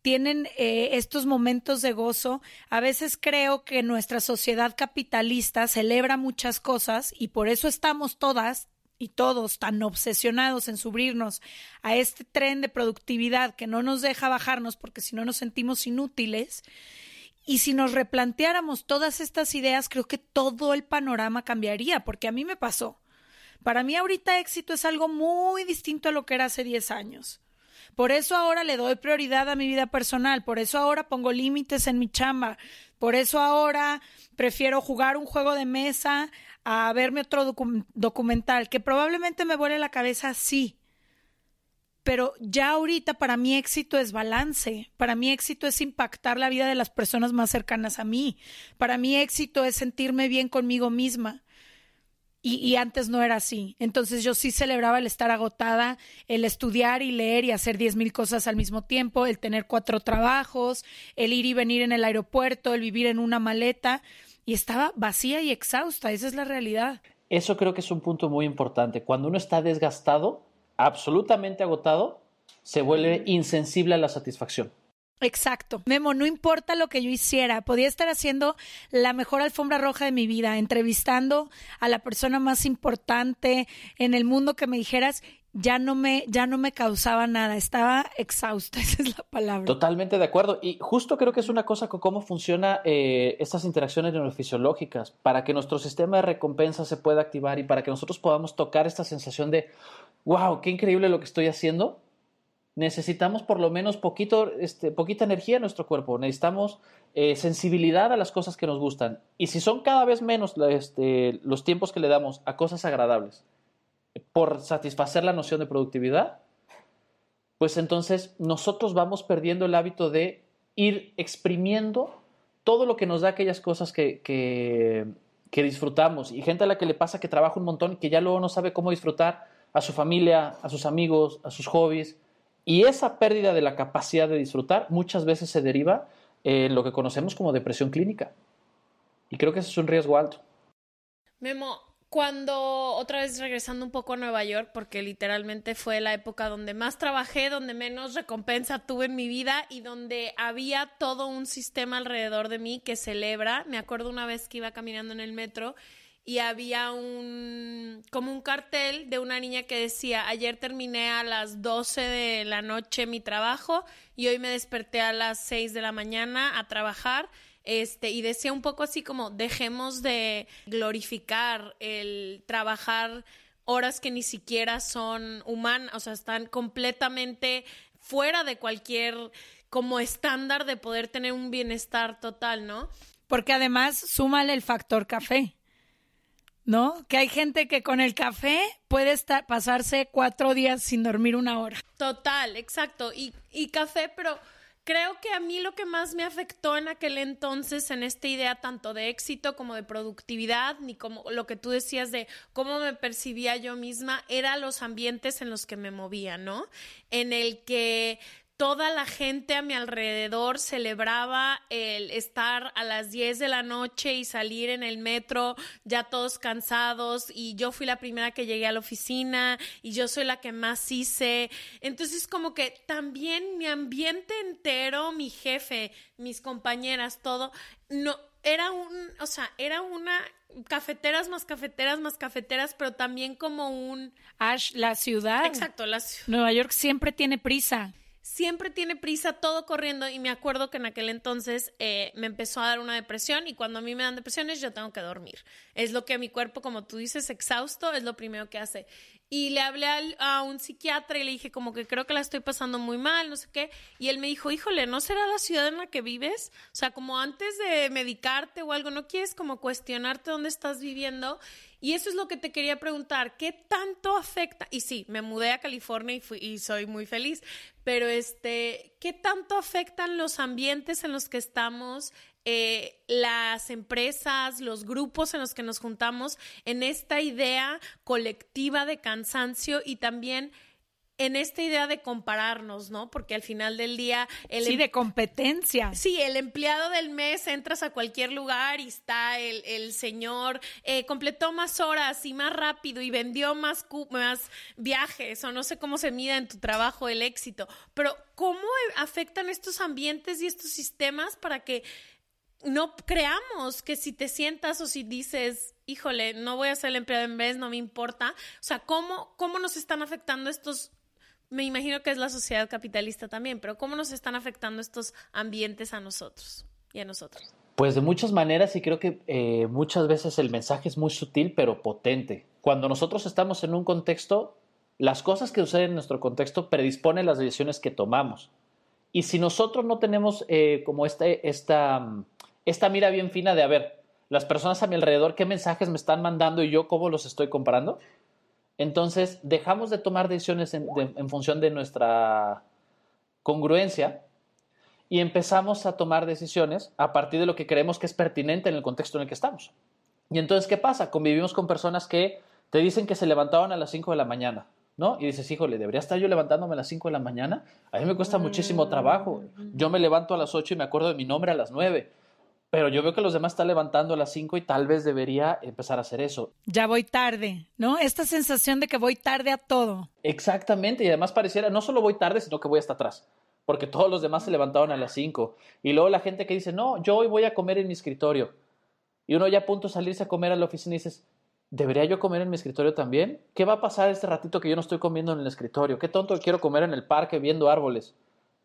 tienen eh, estos momentos de gozo. A veces creo que nuestra sociedad capitalista celebra muchas cosas y por eso estamos todas y todos tan obsesionados en subirnos a este tren de productividad que no nos deja bajarnos porque si no nos sentimos inútiles. Y si nos replanteáramos todas estas ideas, creo que todo el panorama cambiaría, porque a mí me pasó. Para mí ahorita éxito es algo muy distinto a lo que era hace 10 años. Por eso ahora le doy prioridad a mi vida personal, por eso ahora pongo límites en mi chamba, por eso ahora prefiero jugar un juego de mesa a verme otro documental, que probablemente me vuele la cabeza, sí. Pero ya ahorita para mí éxito es balance, para mí éxito es impactar la vida de las personas más cercanas a mí, para mí éxito es sentirme bien conmigo misma. Y, antes no era así. Entonces yo sí celebraba el estar agotada, el estudiar y leer y hacer diez mil cosas al mismo tiempo, el tener cuatro trabajos, el ir y venir en el aeropuerto, el vivir en una maleta. Y estaba vacía y exhausta, esa es la realidad. Eso creo que es un punto muy importante. Cuando uno está desgastado, absolutamente agotado, se vuelve insensible a la satisfacción. Exacto. Memo, no importa lo que yo hiciera, podía estar haciendo la mejor alfombra roja de mi vida, entrevistando a la persona más importante en el mundo que me dijeras, ya no me, ya no me causaba nada, estaba exhausta, esa es la palabra. Totalmente de acuerdo. Y justo creo que es una cosa con cómo funcionan eh, estas interacciones neurofisiológicas, para que nuestro sistema de recompensa se pueda activar y para que nosotros podamos tocar esta sensación de, wow, qué increíble lo que estoy haciendo necesitamos por lo menos poquito, este, poquita energía en nuestro cuerpo, necesitamos eh, sensibilidad a las cosas que nos gustan. Y si son cada vez menos este, los tiempos que le damos a cosas agradables por satisfacer la noción de productividad, pues entonces nosotros vamos perdiendo el hábito de ir exprimiendo todo lo que nos da aquellas cosas que, que, que disfrutamos. Y gente a la que le pasa que trabaja un montón y que ya luego no sabe cómo disfrutar a su familia, a sus amigos, a sus hobbies y esa pérdida de la capacidad de disfrutar muchas veces se deriva en lo que conocemos como depresión clínica. Y creo que ese es un riesgo alto. Memo, cuando otra vez regresando un poco a Nueva York, porque literalmente fue la época donde más trabajé, donde menos recompensa tuve en mi vida y donde había todo un sistema alrededor de mí que celebra. Me acuerdo una vez que iba caminando en el metro y había un como un cartel de una niña que decía, ayer terminé a las 12 de la noche mi trabajo y hoy me desperté a las 6 de la mañana a trabajar. Este, y decía un poco así como, dejemos de glorificar el trabajar horas que ni siquiera son humanas, o sea, están completamente fuera de cualquier como estándar de poder tener un bienestar total, ¿no? Porque además súmale el factor café. ¿No? Que hay gente que con el café puede estar, pasarse cuatro días sin dormir una hora. Total, exacto. Y, y café, pero creo que a mí lo que más me afectó en aquel entonces en esta idea tanto de éxito como de productividad, ni como lo que tú decías de cómo me percibía yo misma, era los ambientes en los que me movía, ¿no? En el que toda la gente a mi alrededor celebraba el estar a las 10 de la noche y salir en el metro ya todos cansados y yo fui la primera que llegué a la oficina y yo soy la que más hice. Entonces como que también mi ambiente entero, mi jefe, mis compañeras, todo, no era un, o sea, era una cafeteras más cafeteras más cafeteras, pero también como un Ash, la ciudad. Exacto, la ciudad. Nueva York siempre tiene prisa siempre tiene prisa, todo corriendo y me acuerdo que en aquel entonces eh, me empezó a dar una depresión y cuando a mí me dan depresiones yo tengo que dormir. Es lo que mi cuerpo, como tú dices, exhausto, es lo primero que hace. Y le hablé a, un psiquiatra y le dije como que creo que la estoy pasando muy mal, no sé qué. Y él me dijo, híjole, ¿no será la ciudad en la que vives? O sea, como antes de medicarte o algo, ¿no quieres como cuestionarte dónde estás viviendo? Y eso es lo que te quería preguntar, ¿qué tanto afecta? Y sí, me mudé a California y, fui, y soy muy feliz, pero este, ¿qué tanto afectan los ambientes en los que estamos, eh, las empresas, los grupos en los que nos juntamos en esta idea colectiva de cansancio y también en esta idea de compararnos, ¿no? Porque al final del día... El sí, em de competencia. Sí, el empleado del mes, entras a cualquier lugar y está el, señor, eh, completó más horas y más rápido y vendió más, más viajes o no sé cómo se mida en tu trabajo el éxito, pero ¿cómo afectan estos ambientes y estos sistemas para que no creamos que si te sientas o si dices, híjole, no voy a ser el empleado en vez, no me importa. O sea, ¿cómo, cómo nos están afectando estos me imagino que es la sociedad capitalista también, pero ¿cómo nos están afectando estos ambientes a nosotros y a nosotros? Pues de muchas maneras y creo que eh, muchas veces el mensaje es muy sutil pero potente. Cuando nosotros estamos en un contexto, las cosas que suceden en nuestro contexto predisponen las decisiones que tomamos. Y si nosotros no tenemos eh, como este, esta, esta mira bien fina de, a ver, las personas a mi alrededor, qué mensajes me están mandando y yo cómo los estoy comparando, entonces, dejamos de tomar decisiones en, función de nuestra congruencia y empezamos a tomar decisiones a partir de lo que creemos que es pertinente en el contexto en el que estamos. Y entonces, ¿qué pasa? Convivimos con personas que te dicen que se levantaban a las 5 de la mañana, ¿no? Y dices, híjole, ¿debería estar yo levantándome a las 5 de la mañana? A mí me cuesta muchísimo trabajo. Yo me levanto a las 8 y me acuerdo de mi nombre a las 9 pero yo veo que los demás están levantando a las 5 y tal vez debería empezar a hacer eso. Ya voy tarde, ¿no? Esta sensación de que voy tarde a todo. Exactamente, y además pareciera, no solo voy tarde, sino que voy hasta atrás, porque todos los demás se levantaron a las 5. Y luego la gente que dice, no, yo hoy voy a comer en mi escritorio. Y uno ya a punto de salirse a comer a la oficina y dices, ¿debería yo comer en mi escritorio también? ¿Qué va a pasar este ratito que yo no estoy comiendo en el escritorio? ¿Qué tonto quiero comer en el parque viendo árboles?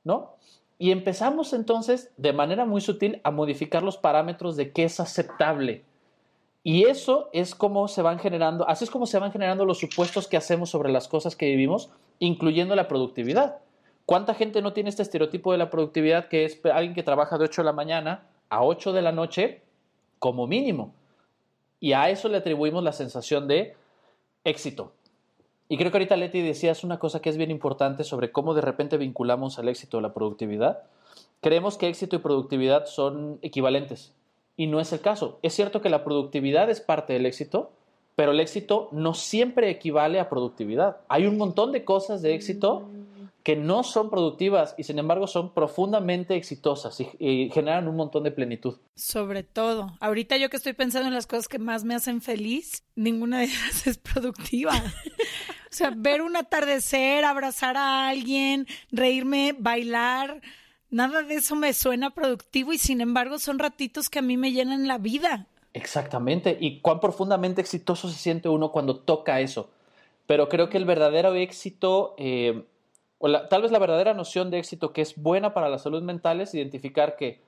¿No? Y empezamos entonces de manera muy sutil a modificar los parámetros de qué es aceptable. Y eso es como se van generando, así es como se van generando los supuestos que hacemos sobre las cosas que vivimos, incluyendo la productividad. ¿Cuánta gente no tiene este estereotipo de la productividad que es alguien que trabaja de 8 de la mañana a 8 de la noche como mínimo? Y a eso le atribuimos la sensación de éxito. Y creo que ahorita Leti decías una cosa que es bien importante sobre cómo de repente vinculamos al éxito a la productividad. Creemos que éxito y productividad son equivalentes y no es el caso. Es cierto que la productividad es parte del éxito, pero el éxito no siempre equivale a productividad. Hay un montón de cosas de éxito que no son productivas y sin embargo son profundamente exitosas y, y, generan un montón de plenitud. Sobre todo, ahorita yo que estoy pensando en las cosas que más me hacen feliz, ninguna de ellas es productiva. O sea, ver un atardecer, abrazar a alguien, reírme, bailar, nada de eso me suena productivo y sin embargo son ratitos que a mí me llenan la vida. Exactamente, y cuán profundamente exitoso se siente uno cuando toca eso. Pero creo que el verdadero éxito, eh, o tal vez la verdadera noción de éxito que es buena para la salud mental es identificar que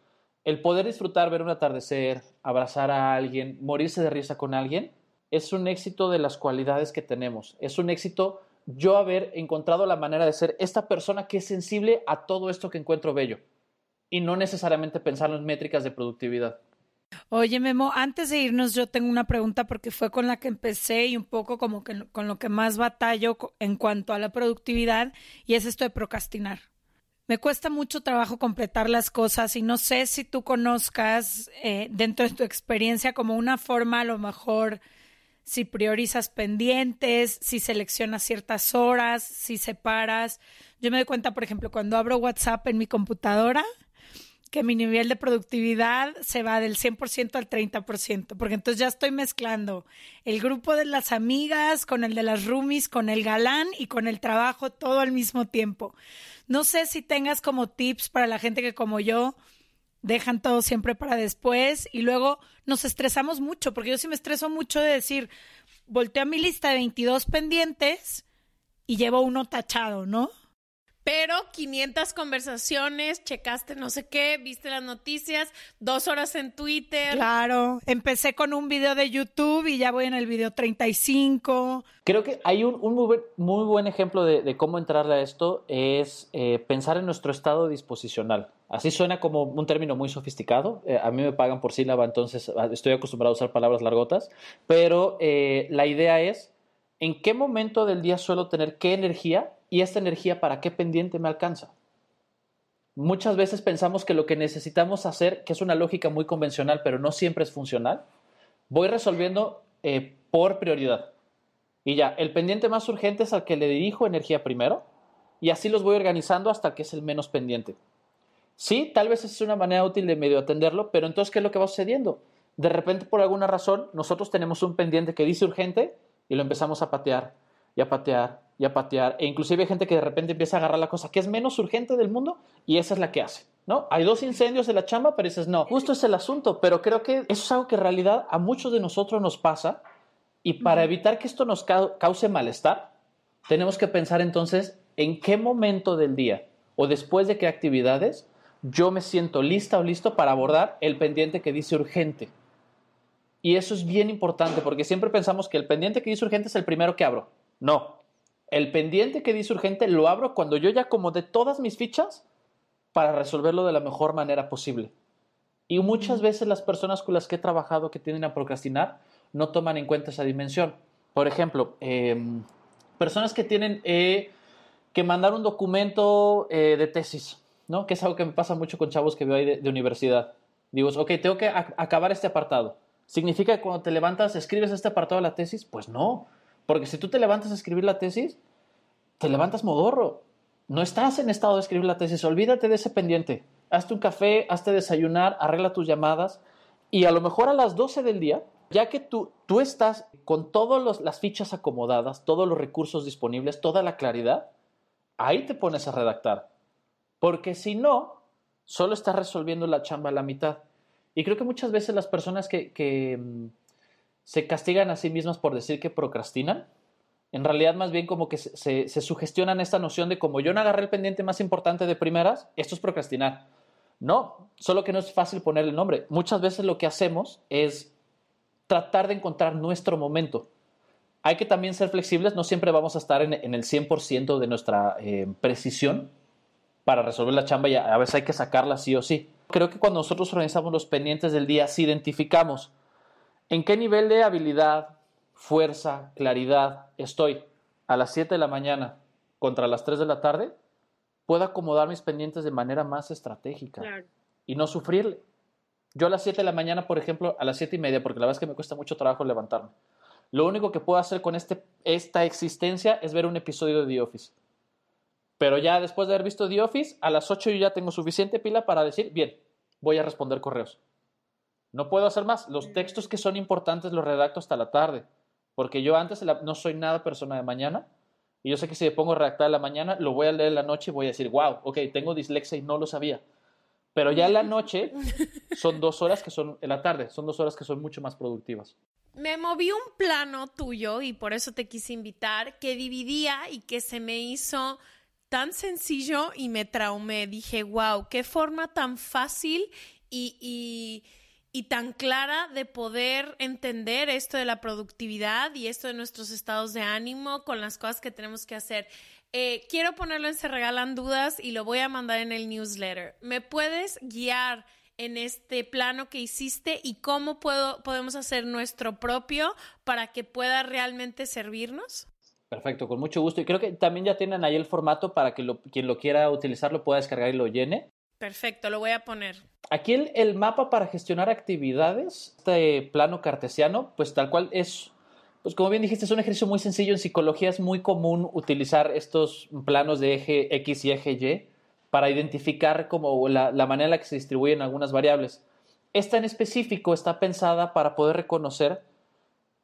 El poder disfrutar, ver un atardecer, abrazar a alguien, morirse de risa con alguien, es un éxito de las cualidades que tenemos. Es un éxito yo haber encontrado la manera de ser esta persona que es sensible a todo esto que encuentro bello y no necesariamente pensar en métricas de productividad. Oye, Memo, antes de irnos yo tengo una pregunta porque fue con la que empecé y un poco como que con lo que más batallo en cuanto a la productividad y es esto de procrastinar. Me cuesta mucho trabajo completar las cosas y no sé si tú conozcas eh, dentro de tu experiencia como una forma a lo mejor si priorizas pendientes, si seleccionas ciertas horas, si separas. Yo me doy cuenta, por ejemplo, cuando abro WhatsApp en mi computadora, que mi nivel de productividad se va del 100% al 30%, porque entonces ya estoy mezclando el grupo de las amigas con el de las roomies, con el galán y con el trabajo todo al mismo tiempo. No sé si tengas como tips para la gente que como yo dejan todo siempre para después y luego nos estresamos mucho, porque yo sí me estreso mucho de decir, volteo a mi lista de 22 pendientes y llevo uno tachado, ¿no? Pero 500 conversaciones, checaste no sé qué, viste las noticias, dos horas en Twitter. Claro, empecé con un video de YouTube y ya voy en el video 35. Creo que hay un, muy, buen, ejemplo de, cómo entrarle a esto, es eh, pensar en nuestro estado disposicional. Así suena como un término muy sofisticado. Eh, a mí me pagan por sílaba, entonces ah, estoy acostumbrado a usar palabras largotas. Pero eh, la idea es, ¿en qué momento del día suelo tener qué energía ¿Y esta energía para qué pendiente me alcanza? Muchas veces pensamos que lo que necesitamos hacer, que es una lógica muy convencional, pero no siempre es funcional, voy resolviendo eh, por prioridad. Y ya, el pendiente más urgente es al que le dirijo energía primero, y así los voy organizando hasta que es el menos pendiente. Sí, tal vez es una manera útil de medio atenderlo, pero entonces, ¿qué es lo que va sucediendo? De repente, por alguna razón, nosotros tenemos un pendiente que dice urgente y lo empezamos a patear y a patear y a patear. E inclusive hay gente que de repente empieza a agarrar la cosa que es menos urgente del mundo y esa es la que hace. ¿No? Hay dos incendios en la chamba, pero dices, no, justo es el asunto, pero creo que eso es algo que en realidad a muchos de nosotros nos pasa y para evitar que esto nos cause malestar, tenemos que pensar entonces en qué momento del día o después de qué actividades yo me siento lista o listo para abordar el pendiente que dice urgente. Y eso es bien importante porque siempre pensamos que el pendiente que dice urgente es el primero que abro. No. El pendiente que dice urgente lo abro cuando yo ya acomodé todas mis fichas para resolverlo de la mejor manera posible. Y muchas veces las personas con las que he trabajado que tienden a procrastinar no toman en cuenta esa dimensión. Por ejemplo, em, personas que tienen eh, que mandar un documento eh, de tesis, ¿no? Que es algo que me pasa mucho con chavos que veo ahí de, de universidad. Digo, ok, tengo que acabar este apartado. ¿Significa que cuando te levantas escribes este apartado de la tesis? Pues no. Porque si tú te levantas a escribir la tesis, te levantas modorro. No estás en estado de escribir la tesis. Olvídate de ese pendiente. Hazte un café, hazte desayunar, arregla tus llamadas. Y a lo mejor a las 12 del día, ya que tú, tú estás con todas las fichas acomodadas, todos los recursos disponibles, toda la claridad, ahí te pones a redactar. Porque si no, solo estás resolviendo la chamba a la mitad. Y creo que muchas veces las personas que mm, se castigan a sí mismas por decir que procrastinan. En realidad, más bien como que se, sugestionan esta noción de como yo no agarré el pendiente más importante de primeras, esto es procrastinar. No, solo que no es fácil ponerle el nombre. Muchas veces lo que hacemos es tratar de encontrar nuestro momento. Hay que también ser flexibles, no siempre vamos a estar en, el 100% de nuestra eh, precisión para resolver la chamba y a veces hay que sacarla sí o sí. Creo que cuando nosotros organizamos los pendientes del día, si identificamos ¿En qué nivel de habilidad, fuerza, claridad estoy a las 7 de la mañana contra las 3 de la tarde? Puedo acomodar mis pendientes de manera más estratégica y no sufrirle. Yo a las 7 de la mañana, por ejemplo, a las 7 y media, porque la verdad es que me cuesta mucho trabajo levantarme. Lo único que puedo hacer con este, esta existencia es ver un episodio de The Office. Pero ya después de haber visto The Office, a las 8 yo ya tengo suficiente pila para decir, bien, voy a responder correos. No puedo hacer más. Los textos que son importantes los redacto hasta la tarde. Porque yo antes no soy nada persona de mañana. Y yo sé que si me pongo a redactar en la mañana, lo voy a leer en la noche y voy a decir, wow, ok, tengo dislexia y no lo sabía. Pero ya en la noche son dos horas que son, en la tarde, son dos horas que son mucho más productivas. Me moví un plano tuyo y por eso te quise invitar, que dividía y que se me hizo tan sencillo y me traumé. Dije, wow, qué forma tan fácil y, y, tan clara de poder entender esto de la productividad y esto de nuestros estados de ánimo con las cosas que tenemos que hacer. Eh, quiero ponerlo en Se Regalan Dudas y lo voy a mandar en el newsletter. ¿Me puedes guiar en este plano que hiciste y cómo puedo, podemos hacer nuestro propio para que pueda realmente servirnos? Perfecto, con mucho gusto. Y creo que también ya tienen ahí el formato para que quien lo quiera utilizar lo pueda descargar y lo llene. Perfecto, lo voy a poner. Aquí el, mapa para gestionar actividades, este plano cartesiano, pues tal cual es, pues como bien dijiste, es un ejercicio muy sencillo. En psicología es muy común utilizar estos planos de eje X y eje Y para identificar como la, manera en la que se distribuyen algunas variables. Esta en específico está pensada para poder reconocer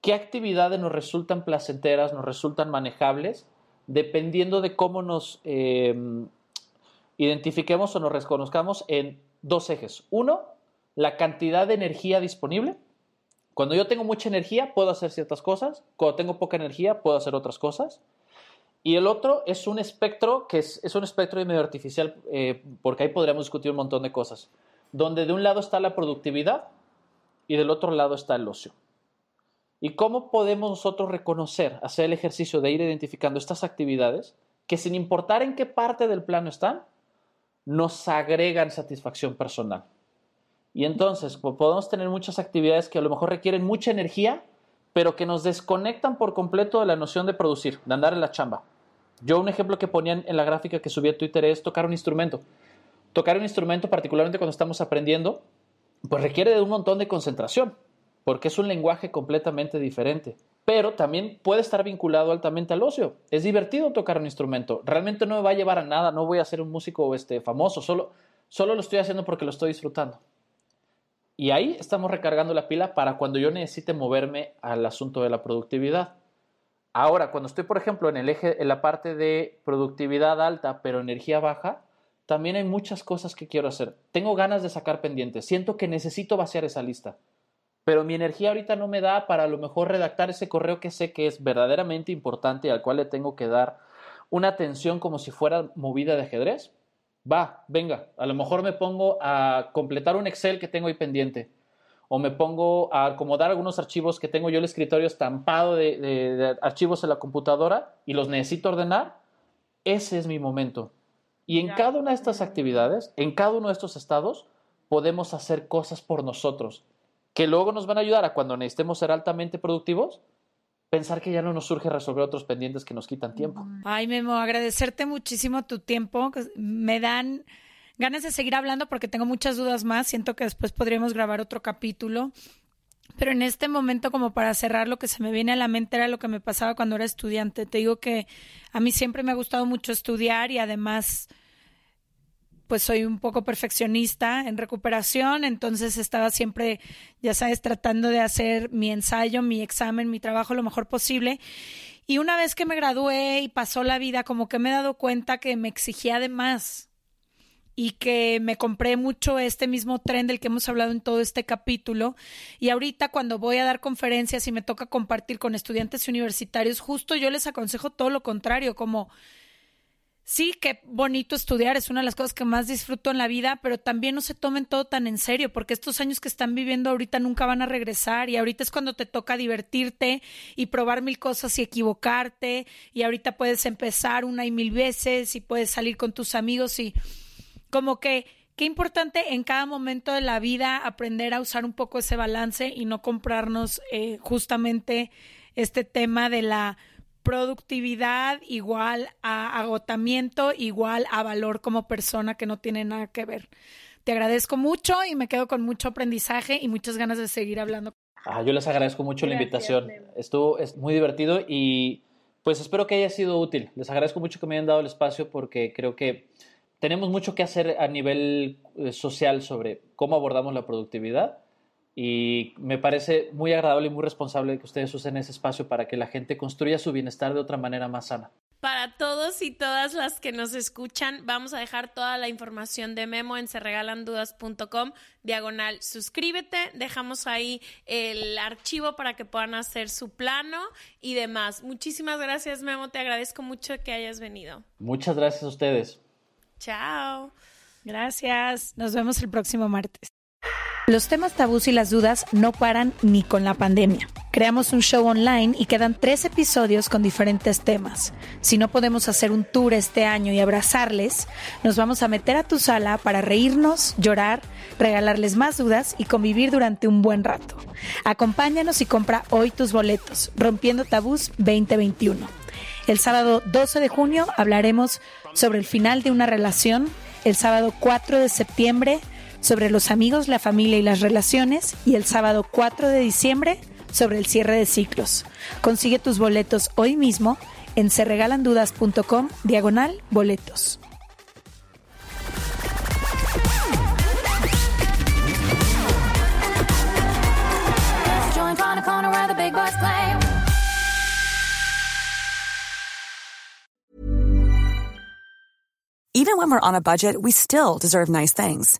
qué actividades nos resultan placenteras, nos resultan manejables, dependiendo de cómo nos em, identifiquemos o nos reconozcamos en dos ejes. Uno, la cantidad de energía disponible. Cuando yo tengo mucha energía, puedo hacer ciertas cosas. Cuando tengo poca energía, puedo hacer otras cosas. Y el otro es un espectro que es, un espectro medio artificial, eh, porque ahí podríamos discutir un montón de cosas, donde de un lado está la productividad y del otro lado está el ocio. ¿Y cómo podemos nosotros reconocer, hacer el ejercicio de ir identificando estas actividades que sin importar en qué parte del plano están, nos agregan satisfacción personal? Y entonces podemos tener muchas actividades que a lo mejor requieren mucha energía, pero que nos desconectan por completo de la noción de producir, de andar en la chamba. Yo un ejemplo que ponían en la gráfica que subí a Twitter es tocar un instrumento. Tocar un instrumento, particularmente cuando estamos aprendiendo, pues requiere de un montón de concentración porque es un lenguaje completamente diferente. Pero también puede estar vinculado altamente al ocio. Es divertido tocar un instrumento. Realmente no me va a llevar a nada, no voy a ser un músico este, famoso, solo, solo lo estoy haciendo porque lo estoy disfrutando. Y ahí estamos recargando la pila para cuando yo necesite moverme al asunto de la productividad. Ahora, cuando estoy, por ejemplo, en el eje, en la parte de productividad alta, pero energía baja, también hay muchas cosas que quiero hacer. Tengo ganas de sacar pendientes. Siento que necesito vaciar esa lista pero mi energía ahorita no me da para a lo mejor redactar ese correo que sé que es verdaderamente importante y al cual le tengo que dar una atención como si fuera movida de ajedrez. Va, venga, a lo mejor me pongo a completar un Excel que tengo ahí pendiente o me pongo a acomodar algunos archivos que tengo yo el escritorio estampado de, archivos en la computadora y los necesito ordenar, ese es mi momento. Y en cada una de estas actividades, en cada uno de estos estados, podemos hacer cosas por nosotros que luego nos van a ayudar a cuando necesitemos ser altamente productivos, pensar que ya no nos surge resolver otros pendientes que nos quitan tiempo. Ay, Memo, agradecerte muchísimo tu tiempo. Me dan ganas de seguir hablando porque tengo muchas dudas más. Siento que después podríamos grabar otro capítulo. Pero en este momento, como para cerrar, lo que se me viene a la mente era lo que me pasaba cuando era estudiante. Te digo que a mí siempre me ha gustado mucho estudiar y además pues soy un poco perfeccionista en recuperación, entonces estaba siempre, ya sabes, tratando de hacer mi ensayo, mi examen, mi trabajo lo mejor posible. Y una vez que me gradué y pasó la vida, como que me he dado cuenta que me exigía de más y que me compré mucho este mismo tren del que hemos hablado en todo este capítulo. Y ahorita cuando voy a dar conferencias y me toca compartir con estudiantes universitarios, justo yo les aconsejo todo lo contrario, como sí, qué bonito estudiar, es una de las cosas que más disfruto en la vida, pero también no se tomen todo tan en serio, porque estos años que están viviendo ahorita nunca van a regresar y ahorita es cuando te toca divertirte y probar mil cosas y equivocarte y ahorita puedes empezar una y mil veces y puedes salir con tus amigos y como que qué importante en cada momento de la vida aprender a usar un poco ese balance y no comprarnos eh, justamente este tema de la productividad igual a agotamiento, igual a valor como persona que no tiene nada que ver. Te agradezco mucho y me quedo con mucho aprendizaje y muchas ganas de seguir hablando. Ah, yo les agradezco mucho la invitación. Estuvo es muy divertido y pues espero que haya sido útil. Les agradezco mucho que me hayan dado el espacio porque creo que tenemos mucho que hacer a nivel eh, social sobre cómo abordamos la productividad y me parece muy agradable y muy responsable que ustedes usen ese espacio para que la gente construya su bienestar de otra manera más sana. Para todos y todas las que nos escuchan, vamos a dejar toda la información de Memo en serregalandudas.com, diagonal suscríbete, dejamos ahí el archivo para que puedan hacer su plano y demás. Muchísimas gracias Memo, te agradezco mucho que hayas venido. Muchas gracias a ustedes. Chao. Gracias, nos vemos el próximo martes. Los temas tabús y las dudas no paran ni con la pandemia. Creamos un show online y quedan tres episodios con diferentes temas. Si no podemos hacer un tour este año y abrazarles, nos vamos a meter a tu sala para reírnos, llorar, regalarles más dudas y convivir durante un buen rato. Acompáñanos y compra hoy tus boletos, Rompiendo Tabús 2021. El sábado 12 de junio hablaremos sobre el final de una relación. El sábado 4 de septiembre sobre los amigos, la familia y las relaciones y el sábado 4 de diciembre sobre el cierre de ciclos. Consigue tus boletos hoy mismo en serregalandudas.com diagonal boletos. Even when we're on a budget, we still deserve nice things.